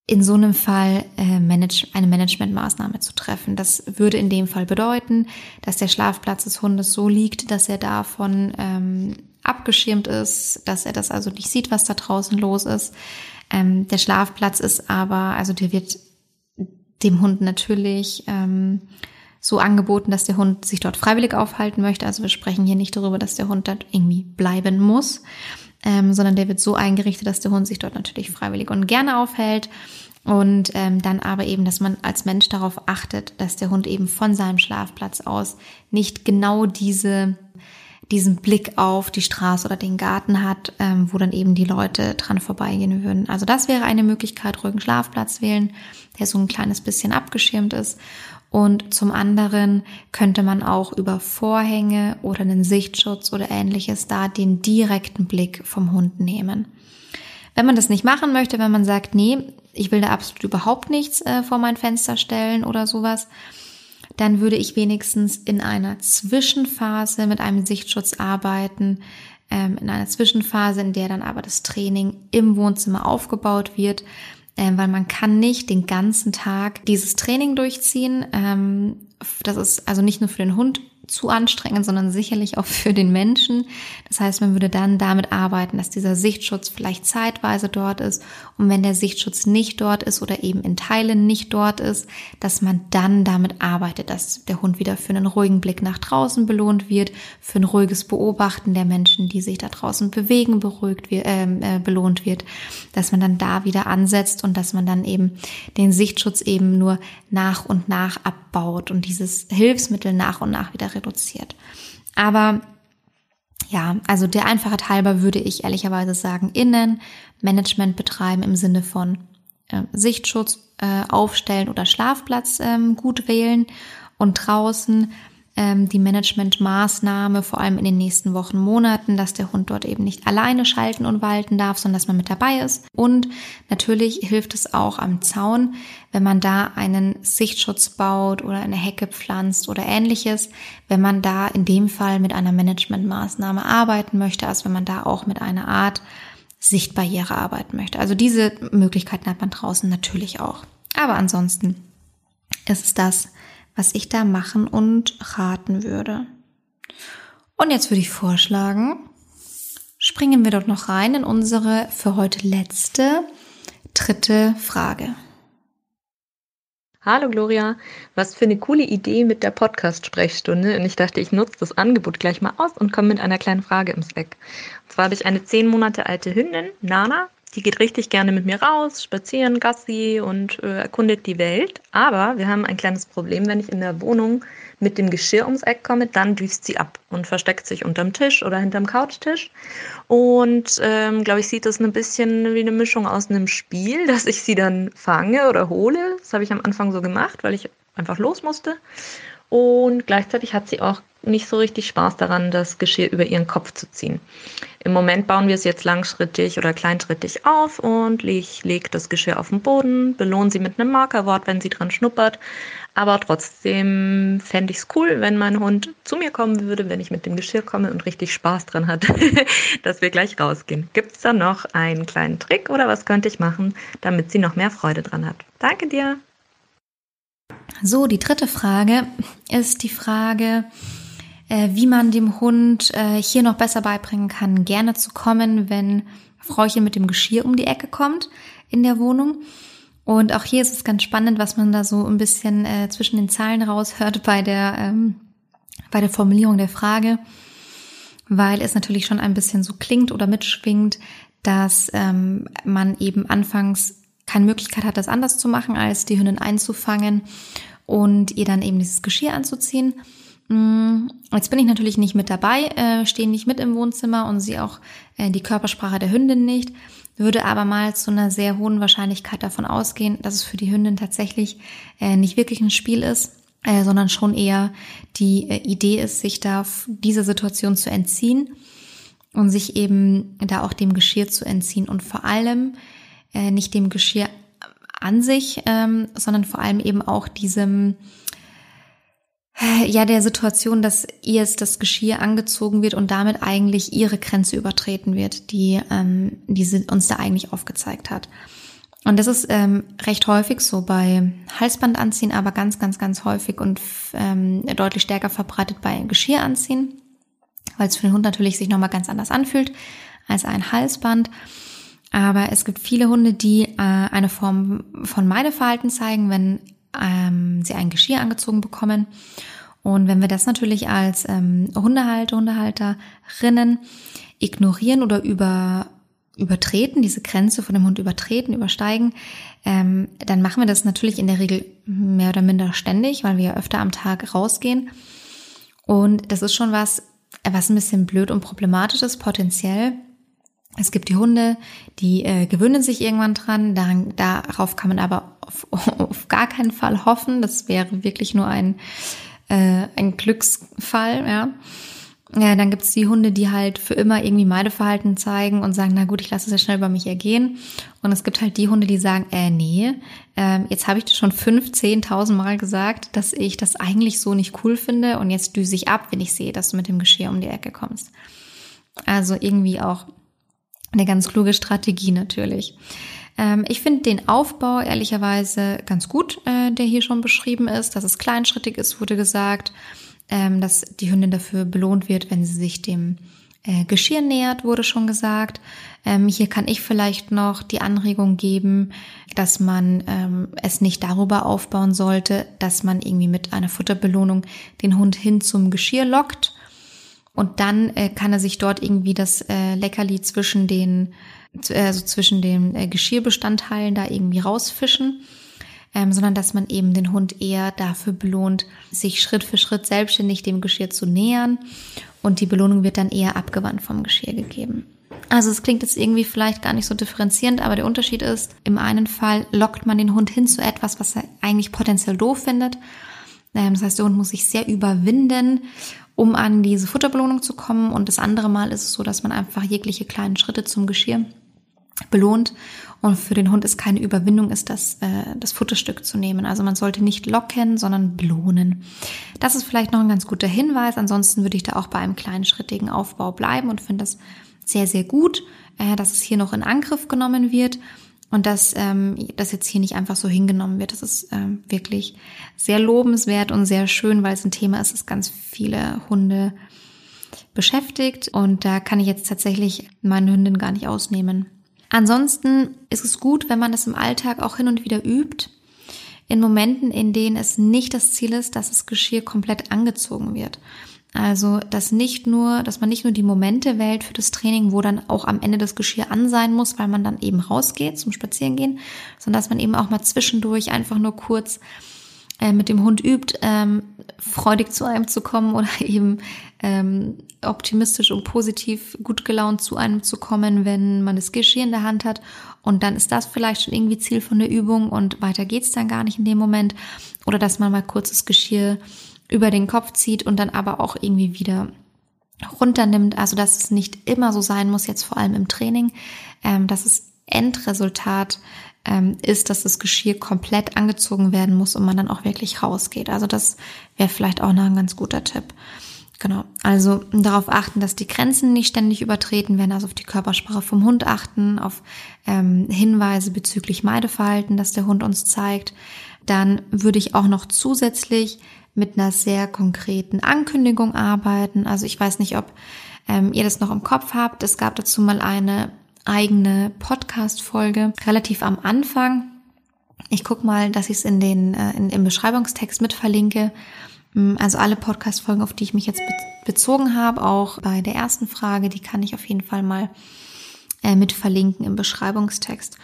in so einem Fall äh, manage, eine Managementmaßnahme zu treffen. Das würde in dem Fall bedeuten, dass der Schlafplatz des Hundes so liegt, dass er davon ähm, abgeschirmt ist, dass er das also nicht sieht, was da draußen los ist. Ähm, der Schlafplatz ist aber, also der wird dem Hund natürlich ähm, so angeboten, dass der Hund sich dort freiwillig aufhalten möchte. Also wir sprechen hier nicht darüber, dass der Hund dort irgendwie bleiben muss, ähm, sondern der wird so eingerichtet, dass der Hund sich dort natürlich freiwillig und gerne aufhält. Und ähm, dann aber eben, dass man als Mensch darauf achtet, dass der Hund eben von seinem Schlafplatz aus nicht genau diese diesen Blick auf die Straße oder den Garten hat, ähm, wo dann eben die Leute dran vorbeigehen würden. Also das wäre eine Möglichkeit, ruhigen Schlafplatz wählen, der so ein kleines bisschen abgeschirmt ist. Und zum anderen könnte man auch über Vorhänge oder einen Sichtschutz oder ähnliches da den direkten Blick vom Hund nehmen. Wenn man das nicht machen möchte, wenn man sagt, nee, ich will da absolut überhaupt nichts äh, vor mein Fenster stellen oder sowas, dann würde ich wenigstens in einer Zwischenphase mit einem Sichtschutz arbeiten, ähm, in einer Zwischenphase, in der dann aber das Training im Wohnzimmer aufgebaut wird, ähm, weil man kann nicht den ganzen Tag dieses Training durchziehen. Ähm, das ist also nicht nur für den Hund zu anstrengend, sondern sicherlich auch für den Menschen. Das heißt, man würde dann damit arbeiten, dass dieser Sichtschutz vielleicht zeitweise dort ist und wenn der Sichtschutz nicht dort ist oder eben in Teilen nicht dort ist, dass man dann damit arbeitet, dass der Hund wieder für einen ruhigen Blick nach draußen belohnt wird, für ein ruhiges Beobachten der Menschen, die sich da draußen bewegen, beruhigt ähm, äh, belohnt wird, dass man dann da wieder ansetzt und dass man dann eben den Sichtschutz eben nur nach und nach abbaut und dieses Hilfsmittel nach und nach wieder reduziert. Aber ja, also der Einfachheit halber würde ich ehrlicherweise sagen, innen Management betreiben im Sinne von äh, Sichtschutz äh, aufstellen oder Schlafplatz ähm, gut wählen und draußen ähm, die Managementmaßnahme, vor allem in den nächsten Wochen, Monaten, dass der Hund dort eben nicht alleine schalten und walten darf, sondern dass man mit dabei ist. Und natürlich hilft es auch am Zaun, wenn man da einen Sichtschutz baut oder eine Hecke pflanzt oder ähnliches, wenn man da in dem Fall mit einer Managementmaßnahme arbeiten möchte, also wenn man da auch mit einer Art Sichtbarriere arbeiten möchte. Also diese Möglichkeiten hat man draußen natürlich auch. Aber ansonsten ist es das, was ich da machen und raten würde. Und jetzt würde ich vorschlagen, springen wir dort noch rein in unsere für heute letzte, dritte Frage. Hallo Gloria, was für eine coole Idee mit der Podcast-Sprechstunde. Und ich dachte, ich nutze das Angebot gleich mal aus und komme mit einer kleinen Frage im Slack. Und zwar habe ich eine zehn Monate alte Hündin, Nana, die geht richtig gerne mit mir raus, spazieren, Gassi und äh, erkundet die Welt. Aber wir haben ein kleines Problem, wenn ich in der Wohnung mit dem Geschirr ums Eck komme, dann düst sie ab und versteckt sich unterm Tisch oder hinterm Couchtisch. Und ähm, glaube ich, sieht das ein bisschen wie eine Mischung aus einem Spiel, dass ich sie dann fange oder hole. Das habe ich am Anfang so gemacht, weil ich einfach los musste. Und gleichzeitig hat sie auch nicht so richtig Spaß daran, das Geschirr über ihren Kopf zu ziehen. Im Moment bauen wir es jetzt langschrittig oder kleinschrittig auf und ich lege das Geschirr auf den Boden, belohne sie mit einem Markerwort, wenn sie dran schnuppert. Aber trotzdem fände ich es cool, wenn mein Hund zu mir kommen würde, wenn ich mit dem Geschirr komme und richtig Spaß dran hat, dass wir gleich rausgehen. Gibt es da noch einen kleinen Trick oder was könnte ich machen, damit sie noch mehr Freude dran hat? Danke dir. So, die dritte Frage ist die Frage, äh, wie man dem Hund äh, hier noch besser beibringen kann, gerne zu kommen, wenn Frauchen mit dem Geschirr um die Ecke kommt in der Wohnung. Und auch hier ist es ganz spannend, was man da so ein bisschen äh, zwischen den Zeilen raushört bei der, ähm, bei der Formulierung der Frage, weil es natürlich schon ein bisschen so klingt oder mitschwingt, dass ähm, man eben anfangs keine Möglichkeit hat, das anders zu machen, als die Hündin einzufangen und ihr dann eben dieses Geschirr anzuziehen. Mm, jetzt bin ich natürlich nicht mit dabei, äh, stehe nicht mit im Wohnzimmer und sehe auch äh, die Körpersprache der Hündin nicht, würde aber mal zu einer sehr hohen Wahrscheinlichkeit davon ausgehen, dass es für die Hündin tatsächlich äh, nicht wirklich ein Spiel ist, äh, sondern schon eher die äh, Idee ist, sich da dieser Situation zu entziehen und sich eben da auch dem Geschirr zu entziehen und vor allem äh, nicht dem Geschirr an sich, ähm, sondern vor allem eben auch diesem ja, der Situation, dass ihr jetzt das Geschirr angezogen wird und damit eigentlich ihre Grenze übertreten wird, die, ähm, die sie uns da eigentlich aufgezeigt hat. Und das ist ähm, recht häufig so bei Halsbandanziehen, aber ganz, ganz, ganz häufig und ähm, deutlich stärker verbreitet bei Geschirranziehen, weil es für den Hund natürlich sich nochmal ganz anders anfühlt als ein Halsband. Aber es gibt viele Hunde, die äh, eine Form von Meideverhalten zeigen, wenn ähm, sie ein Geschirr angezogen bekommen. Und wenn wir das natürlich als ähm, Hundehalter, Hundehalterinnen ignorieren oder über, übertreten, diese Grenze von dem Hund übertreten, übersteigen, ähm, dann machen wir das natürlich in der Regel mehr oder minder ständig, weil wir ja öfter am Tag rausgehen. Und das ist schon was, was ein bisschen blöd und problematisch ist, potenziell. Es gibt die Hunde, die äh, gewöhnen sich irgendwann dran. Daran, darauf kann man aber auf, auf gar keinen Fall hoffen. Das wäre wirklich nur ein, äh, ein Glücksfall, ja. Ja, dann gibt's die Hunde, die halt für immer irgendwie Meideverhalten zeigen und sagen, na gut, ich lasse es ja schnell über mich ergehen. Und es gibt halt die Hunde, die sagen, äh, nee, äh, jetzt habe ich dir schon fünf, zehntausend Mal gesagt, dass ich das eigentlich so nicht cool finde und jetzt düse ich ab, wenn ich sehe, dass du mit dem Geschirr um die Ecke kommst. Also irgendwie auch eine ganz kluge Strategie natürlich. Ähm, ich finde den Aufbau ehrlicherweise ganz gut, äh, der hier schon beschrieben ist, dass es kleinschrittig ist, wurde gesagt, ähm, dass die Hündin dafür belohnt wird, wenn sie sich dem äh, Geschirr nähert, wurde schon gesagt. Ähm, hier kann ich vielleicht noch die Anregung geben, dass man es nicht darüber aufbauen sollte, dass man irgendwie mit einer Futterbelohnung den Hund hin zum Geschirr lockt und dann äh, kann er sich dort irgendwie das äh, Leckerli zwischen den, also zwischen den äh, Geschirrbestandteilen da irgendwie rausfischen. Ähm, sondern dass man eben den Hund eher dafür belohnt, sich Schritt für Schritt selbstständig dem Geschirr zu nähern und die Belohnung wird dann eher abgewandt vom Geschirr gegeben. Also es klingt jetzt irgendwie vielleicht gar nicht so differenzierend, aber der Unterschied ist, im einen Fall lockt man den Hund hin zu etwas, was er eigentlich potenziell doof findet. Ähm, das heißt, der Hund muss sich sehr überwinden um an diese Futterbelohnung zu kommen. Und das andere Mal ist es so, dass man einfach jegliche kleinen Schritte zum Geschirr belohnt. Und für den Hund ist keine Überwindung, ist das, äh, das Futterstück zu nehmen. Also man sollte nicht locken, sondern belohnen. Das ist vielleicht noch ein ganz guter Hinweis. Ansonsten würde ich da auch bei einem kleinen schrittigen Aufbau bleiben und finde das sehr, sehr gut, äh, dass es hier noch in Angriff genommen wird. Und dass ähm, das jetzt hier nicht einfach so hingenommen wird. Das ist ähm, wirklich sehr lobenswert und sehr schön, weil es ein Thema ist, das ganz viele Hunde beschäftigt. Und da kann ich jetzt tatsächlich meine Hündin gar nicht ausnehmen. Ansonsten ist es gut, wenn man das im Alltag auch hin und wieder übt. In Momenten, in denen es nicht das Ziel ist, dass das Geschirr komplett angezogen wird. Also, dass nicht nur, dass man nicht nur die Momente wählt für das Training, wo dann auch am Ende das Geschirr an sein muss, weil man dann eben rausgeht zum Spazierengehen, sondern dass man eben auch mal zwischendurch einfach nur kurz äh, mit dem Hund übt, ähm, freudig zu einem zu kommen oder eben ähm, optimistisch und positiv gut gelaunt zu einem zu kommen, wenn man das Geschirr in der Hand hat. Und dann ist das vielleicht schon irgendwie Ziel von der Übung und weiter geht's dann gar nicht in dem Moment. Oder dass man mal kurz das Geschirr über den Kopf zieht und dann aber auch irgendwie wieder runternimmt. Also dass es nicht immer so sein muss, jetzt vor allem im Training, ähm, dass es Endresultat ähm, ist, dass das Geschirr komplett angezogen werden muss und man dann auch wirklich rausgeht. Also das wäre vielleicht auch noch ein ganz guter Tipp. Genau. Also darauf achten, dass die Grenzen nicht ständig übertreten werden, also auf die Körpersprache vom Hund achten, auf ähm, Hinweise bezüglich Meideverhalten, das der Hund uns zeigt. Dann würde ich auch noch zusätzlich mit einer sehr konkreten Ankündigung arbeiten. Also ich weiß nicht, ob ähm, ihr das noch im Kopf habt. Es gab dazu mal eine eigene Podcast-Folge relativ am Anfang. Ich guck mal, dass ich es in den äh, in, im Beschreibungstext mit verlinke. Mm, also alle Podcast-Folgen, auf die ich mich jetzt bezogen habe, auch bei der ersten Frage, die kann ich auf jeden Fall mal äh, mit verlinken im Beschreibungstext.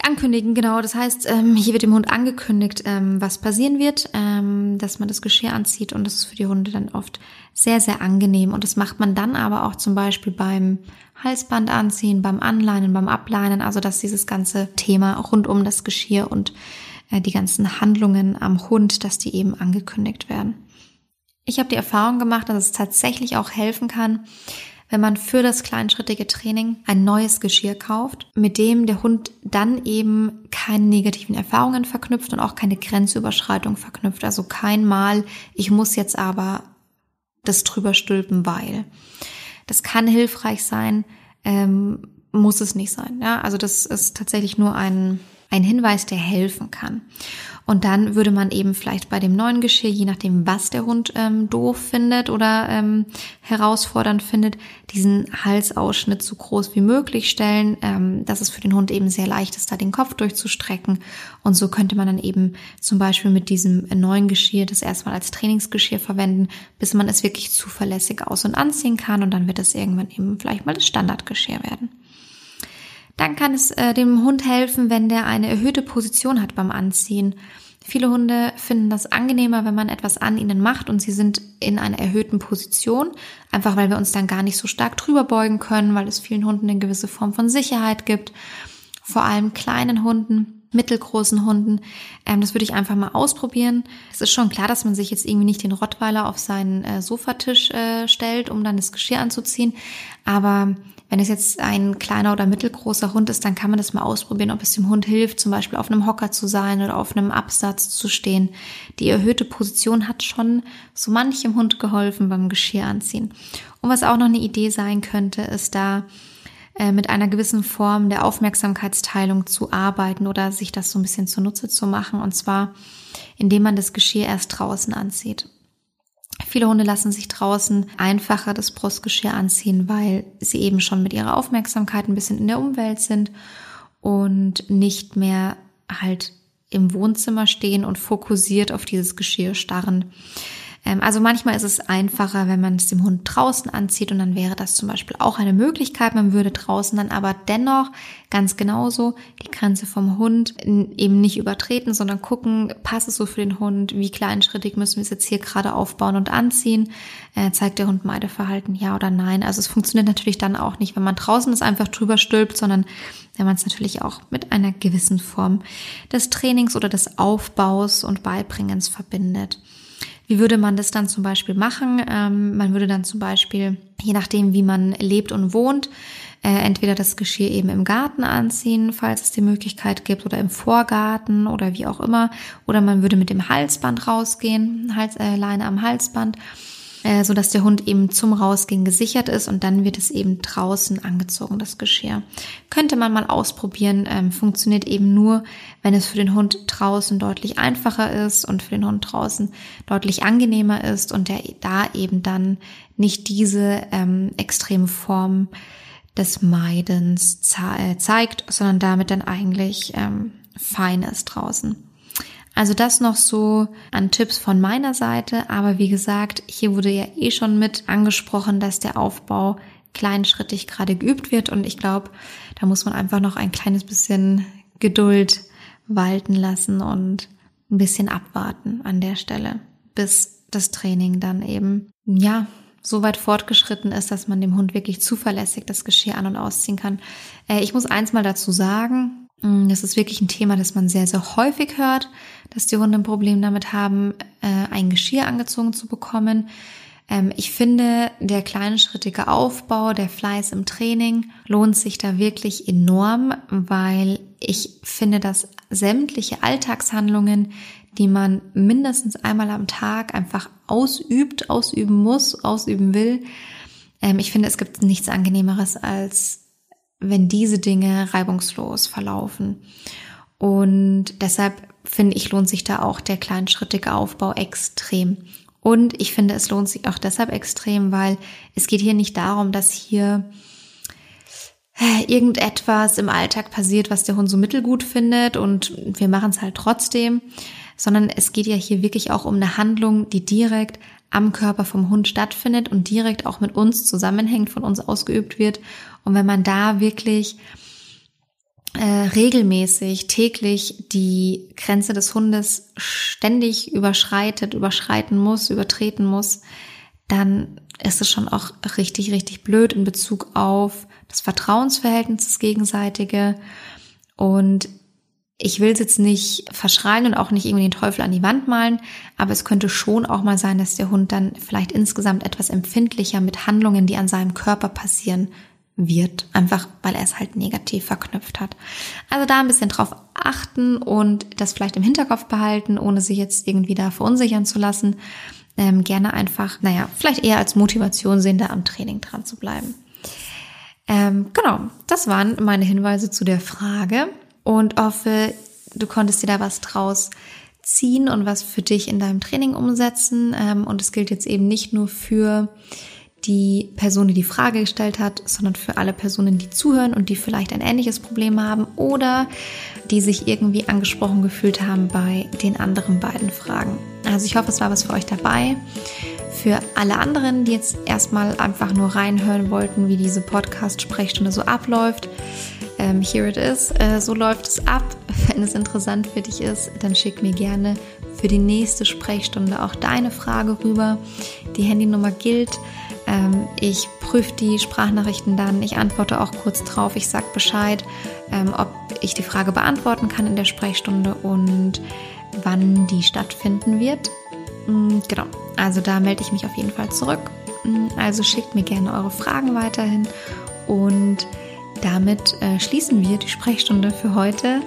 Ankündigen, genau. Das heißt, ähm, hier wird dem Hund angekündigt, ähm, was passieren wird, ähm, dass man das Geschirr anzieht und das ist für die Hunde dann oft sehr, sehr angenehm. Und das macht man dann aber auch zum Beispiel beim Halsband anziehen, beim Anleinen, beim Ableinen, also dass dieses ganze Thema rund um das Geschirr und äh, die ganzen Handlungen am Hund, dass die eben angekündigt werden. Ich habe die Erfahrung gemacht, dass es tatsächlich auch helfen kann, wenn man für das kleinschrittige Training ein neues Geschirr kauft, mit dem der Hund dann eben keine negativen Erfahrungen verknüpft und auch keine Grenzüberschreitung verknüpft. Also kein Mal, ich muss jetzt aber das drüber stülpen, weil. Das kann hilfreich sein, ähm, muss es nicht sein. Ja, also das ist tatsächlich nur ein ein Hinweis, der helfen kann. Und dann würde man eben vielleicht bei dem neuen Geschirr, je nachdem, was der Hund ähm, doof findet oder ähm, herausfordernd findet, diesen Halsausschnitt so groß wie möglich stellen, ähm, dass es für den Hund eben sehr leicht ist, da den Kopf durchzustrecken. Und so könnte man dann eben zum Beispiel mit diesem neuen Geschirr das erstmal als Trainingsgeschirr verwenden, bis man es wirklich zuverlässig aus- und anziehen kann. Und dann wird es irgendwann eben vielleicht mal das Standardgeschirr werden. Dann kann es äh, dem Hund helfen, wenn der eine erhöhte Position hat beim Anziehen. Viele Hunde finden das angenehmer, wenn man etwas an ihnen macht und sie sind in einer erhöhten Position, einfach weil wir uns dann gar nicht so stark drüber beugen können, weil es vielen Hunden eine gewisse Form von Sicherheit gibt. Vor allem kleinen Hunden, mittelgroßen Hunden. Ähm, das würde ich einfach mal ausprobieren. Es ist schon klar, dass man sich jetzt irgendwie nicht den Rottweiler auf seinen äh, Sofatisch äh, stellt, um dann das Geschirr anzuziehen. Aber wenn es jetzt ein kleiner oder mittelgroßer Hund ist, dann kann man das mal ausprobieren, ob es dem Hund hilft, zum Beispiel auf einem Hocker zu sein oder auf einem Absatz zu stehen. Die erhöhte Position hat schon so manchem Hund geholfen beim Geschirr anziehen. Und was auch noch eine Idee sein könnte, ist da äh, mit einer gewissen Form der Aufmerksamkeitsteilung zu arbeiten oder sich das so ein bisschen zunutze zu machen. Und zwar, indem man das Geschirr erst draußen anzieht. Viele Hunde lassen sich draußen einfacher das Brustgeschirr anziehen, weil sie eben schon mit ihrer Aufmerksamkeit ein bisschen in der Umwelt sind und nicht mehr halt im Wohnzimmer stehen und fokussiert auf dieses Geschirr starren. Ähm, also manchmal ist es einfacher, wenn man es dem Hund draußen anzieht und dann wäre das zum Beispiel auch eine Möglichkeit. Man würde draußen dann aber dennoch ganz genauso die Grenze vom Hund eben nicht übertreten, sondern gucken, passt es so für den Hund, wie kleinschrittig müssen wir es jetzt hier gerade aufbauen und anziehen, äh, zeigt der Hund Meideverhalten, ja oder nein. Also es funktioniert natürlich dann auch nicht, wenn man draußen es einfach drüber stülpt, sondern wenn man es natürlich auch mit einer gewissen Form des Trainings oder des Aufbaus und Beibringens verbindet. Wie würde man das dann zum Beispiel machen? Ähm, man würde dann zum Beispiel, je nachdem, wie man lebt und wohnt, äh, entweder das Geschirr eben im Garten anziehen, falls es die Möglichkeit gibt, oder im Vorgarten oder wie auch immer. Oder man würde mit dem Halsband rausgehen, Hals, äh, Leine am Halsband äh, so dass der Hund eben zum Rausgehen gesichert ist und dann wird es eben draußen angezogen, das Geschirr. Könnte man mal ausprobieren, ähm, funktioniert eben nur, wenn es für den Hund draußen deutlich einfacher ist und für den Hund draußen deutlich angenehmer ist und der da eben dann nicht diese ähm, extreme Form des Meidens äh, zeigt, sondern damit dann eigentlich ähm, fein ist draußen. Also das noch so an Tipps von meiner Seite. Aber wie gesagt, hier wurde ja eh schon mit angesprochen, dass der Aufbau kleinschrittig gerade geübt wird. Und ich glaube, da muss man einfach noch ein kleines bisschen Geduld walten lassen und ein bisschen abwarten an der Stelle, bis das Training dann eben, ja, so weit fortgeschritten ist, dass man dem Hund wirklich zuverlässig das Geschirr an- und ausziehen kann. Äh, ich muss eins mal dazu sagen, das ist wirklich ein Thema, das man sehr, sehr häufig hört, dass die Hunde ein Problem damit haben, äh, ein Geschirr angezogen zu bekommen. Ähm, ich finde, der kleine schrittige Aufbau, der Fleiß im Training lohnt sich da wirklich enorm, weil ich finde, dass sämtliche Alltagshandlungen, die man mindestens einmal am Tag einfach ausübt, ausüben muss, ausüben will, ähm, ich finde, es gibt nichts angenehmeres als wenn diese Dinge reibungslos verlaufen. Und deshalb finde ich, lohnt sich da auch der kleinschrittige Aufbau extrem. Und ich finde, es lohnt sich auch deshalb extrem, weil es geht hier nicht darum, dass hier äh, irgendetwas im Alltag passiert, was der Hund so mittelgut findet und wir machen es halt trotzdem, sondern es geht ja hier wirklich auch um eine Handlung, die direkt am Körper vom Hund stattfindet und direkt auch mit uns zusammenhängt, von uns ausgeübt wird. Und wenn man da wirklich äh, regelmäßig, täglich die Grenze des Hundes ständig überschreitet, überschreiten muss, übertreten muss, dann ist es schon auch richtig, richtig blöd in Bezug auf das Vertrauensverhältnis, das gegenseitige. Und ich will es jetzt nicht verschreien und auch nicht irgendwie den Teufel an die Wand malen, aber es könnte schon auch mal sein, dass der Hund dann vielleicht insgesamt etwas empfindlicher mit Handlungen, die an seinem Körper passieren, wird, einfach weil er es halt negativ verknüpft hat. Also da ein bisschen drauf achten und das vielleicht im Hinterkopf behalten, ohne sich jetzt irgendwie da verunsichern zu lassen. Ähm, gerne einfach, naja, vielleicht eher als Motivation sehen, da am Training dran zu bleiben. Ähm, genau, das waren meine Hinweise zu der Frage und hoffe, du konntest dir da was draus ziehen und was für dich in deinem Training umsetzen. Ähm, und es gilt jetzt eben nicht nur für die Person, die die Frage gestellt hat, sondern für alle Personen, die zuhören und die vielleicht ein ähnliches Problem haben oder die sich irgendwie angesprochen gefühlt haben bei den anderen beiden Fragen. Also ich hoffe, es war was für euch dabei. Für alle anderen, die jetzt erstmal einfach nur reinhören wollten, wie diese Podcast-Sprechstunde so abläuft, ähm, here it is, äh, so läuft es ab. Wenn es interessant für dich ist, dann schick mir gerne für die nächste Sprechstunde auch deine Frage rüber. Die Handynummer gilt. Ähm, ich prüfe die Sprachnachrichten dann, ich antworte auch kurz drauf, ich sage Bescheid, ähm, ob ich die Frage beantworten kann in der Sprechstunde und wann die stattfinden wird. Mm, genau, also da melde ich mich auf jeden Fall zurück. Mm, also schickt mir gerne eure Fragen weiterhin und damit äh, schließen wir die Sprechstunde für heute.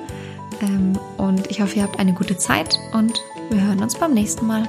Ähm, und ich hoffe, ihr habt eine gute Zeit und wir hören uns beim nächsten Mal.